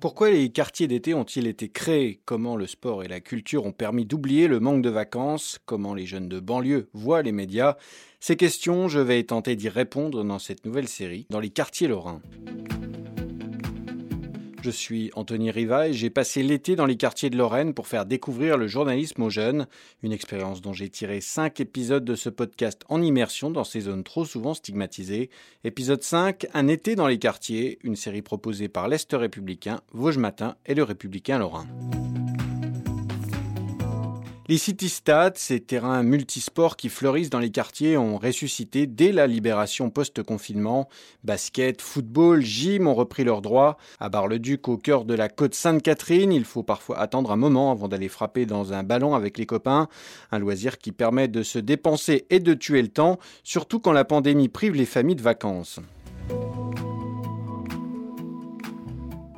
Pourquoi les quartiers d'été ont-ils été créés? Comment le sport et la culture ont permis d'oublier le manque de vacances? Comment les jeunes de banlieue voient les médias? Ces questions, je vais tenter d'y répondre dans cette nouvelle série, dans les quartiers lorrains. Je suis Anthony Riva et j'ai passé l'été dans les quartiers de Lorraine pour faire découvrir le journalisme aux jeunes, une expérience dont j'ai tiré 5 épisodes de ce podcast en immersion dans ces zones trop souvent stigmatisées. Épisode 5, Un été dans les quartiers, une série proposée par l'Est républicain, Vosges Matin et le Républicain Lorrain. Les city-stades, ces terrains multisports qui fleurissent dans les quartiers, ont ressuscité dès la libération post-confinement. Basket, football, gym ont repris leurs droits. À Bar-le-Duc, au cœur de la côte Sainte-Catherine, il faut parfois attendre un moment avant d'aller frapper dans un ballon avec les copains. Un loisir qui permet de se dépenser et de tuer le temps, surtout quand la pandémie prive les familles de vacances.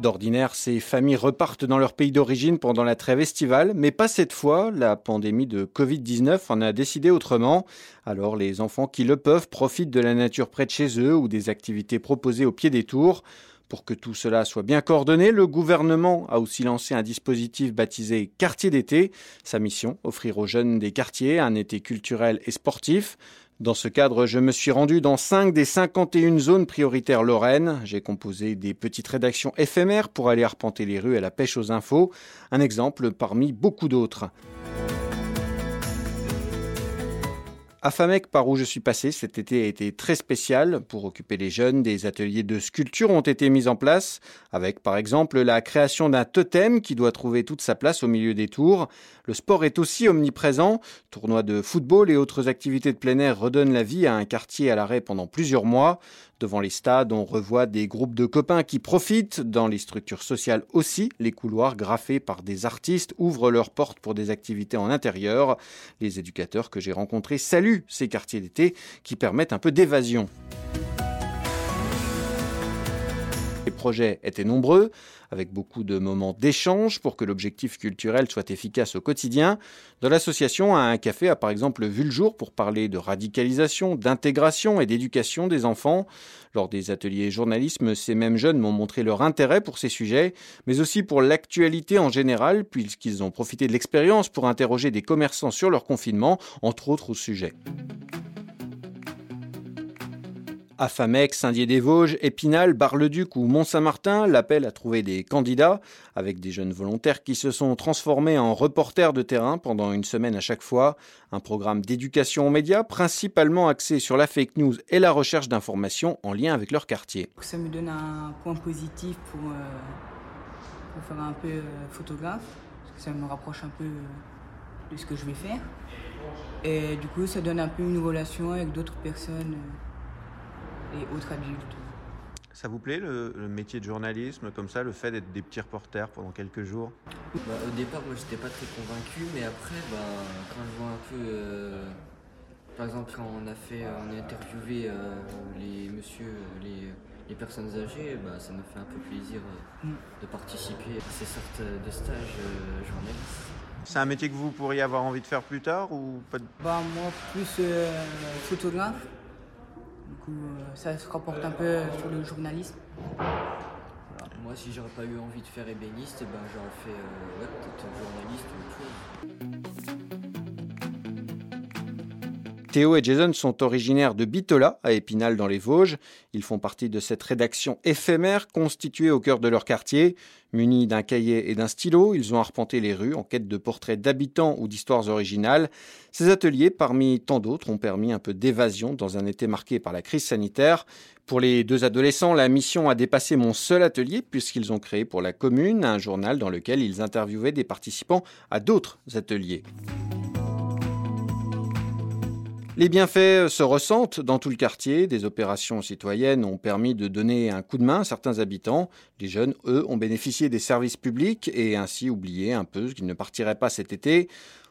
D'ordinaire, ces familles repartent dans leur pays d'origine pendant la trêve estivale, mais pas cette fois. La pandémie de Covid-19 en a décidé autrement. Alors les enfants qui le peuvent profitent de la nature près de chez eux ou des activités proposées au pied des tours. Pour que tout cela soit bien coordonné, le gouvernement a aussi lancé un dispositif baptisé Quartier d'été. Sa mission, offrir aux jeunes des quartiers un été culturel et sportif. Dans ce cadre, je me suis rendu dans 5 des 51 zones prioritaires lorraines. J'ai composé des petites rédactions éphémères pour aller arpenter les rues à la pêche aux infos. Un exemple parmi beaucoup d'autres. À Famec, par où je suis passé, cet été a été très spécial. Pour occuper les jeunes, des ateliers de sculpture ont été mis en place, avec par exemple la création d'un totem qui doit trouver toute sa place au milieu des tours. Le sport est aussi omniprésent. Tournois de football et autres activités de plein air redonnent la vie à un quartier à l'arrêt pendant plusieurs mois. Devant les stades, on revoit des groupes de copains qui profitent. Dans les structures sociales aussi, les couloirs graffés par des artistes ouvrent leurs portes pour des activités en intérieur. Les éducateurs que j'ai rencontrés saluent ces quartiers d'été qui permettent un peu d'évasion. Projets étaient nombreux, avec beaucoup de moments d'échange pour que l'objectif culturel soit efficace au quotidien. Dans l'association, un café a par exemple vu le jour pour parler de radicalisation, d'intégration et d'éducation des enfants. Lors des ateliers journalisme, ces mêmes jeunes m'ont montré leur intérêt pour ces sujets, mais aussi pour l'actualité en général, puisqu'ils ont profité de l'expérience pour interroger des commerçants sur leur confinement, entre autres sujets. À Famec, Saint-Dié-des-Vosges, Épinal, Bar-le-Duc ou Mont-Saint-Martin, l'appel a trouvé des candidats avec des jeunes volontaires qui se sont transformés en reporters de terrain pendant une semaine à chaque fois. Un programme d'éducation aux médias principalement axé sur la fake news et la recherche d'informations en lien avec leur quartier. Ça me donne un point positif pour, euh, faire un peu euh, photographe, parce que ça me rapproche un peu de ce que je vais faire. Et du coup, ça donne un peu une relation avec d'autres personnes. Euh, et autres adultes. Ça vous plaît le, métier de journalisme, comme ça, le fait d'être des petits reporters pendant quelques jours bah, Au départ, moi, j'étais pas très convaincu, mais après, bah, quand je vois un peu. Euh, par exemple, quand on a fait, on a interviewé euh, les monsieur, les, les personnes âgées, bah, ça me fait un peu plaisir euh, de participer à ces sortes de stages journalistes. C'est un métier que vous pourriez avoir envie de faire plus tard ou pas bah, Moi, plus photographe. Du coup, euh, ça se rapporte un peu sur le journalisme. Moi, si j'aurais pas eu envie de faire ébéniste, ben, j'aurais fait euh, Théo et Jason sont originaires de Bitola, à Épinal dans les Vosges. Ils font partie de cette rédaction éphémère constituée au cœur de leur quartier. Munis d'un cahier et d'un stylo, ils ont arpenté les rues en quête de portraits d'habitants ou d'histoires originales. Ces ateliers, parmi tant d'autres, ont permis un peu d'évasion dans un été marqué par la crise sanitaire. Pour les deux adolescents, la mission a dépassé mon seul atelier puisqu'ils ont créé pour la commune un journal dans lequel ils interviewaient des participants à d'autres ateliers. Les bienfaits se ressentent dans tout le quartier. Des opérations citoyennes ont permis de donner un coup de main à certains habitants. Les jeunes, eux, ont bénéficié des services publics et ainsi oublié un peu qu'ils ne partiraient pas cet été.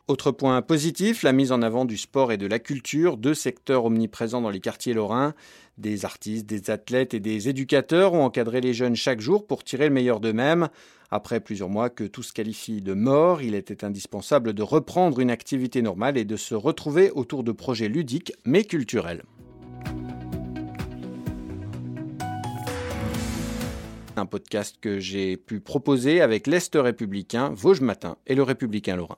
Autre point positif, la mise en avant du sport et de la culture, deux secteurs omniprésents dans les quartiers lorrains. Des artistes, des athlètes et des éducateurs ont encadré les jeunes chaque jour pour tirer le meilleur d'eux-mêmes. Après plusieurs mois que tout se qualifie de mort, il était indispensable de reprendre une activité normale et de se retrouver autour de projets ludiques mais culturels. Un podcast que j'ai pu proposer avec l'Est républicain, Vosges Matin et le Républicain Lorrain.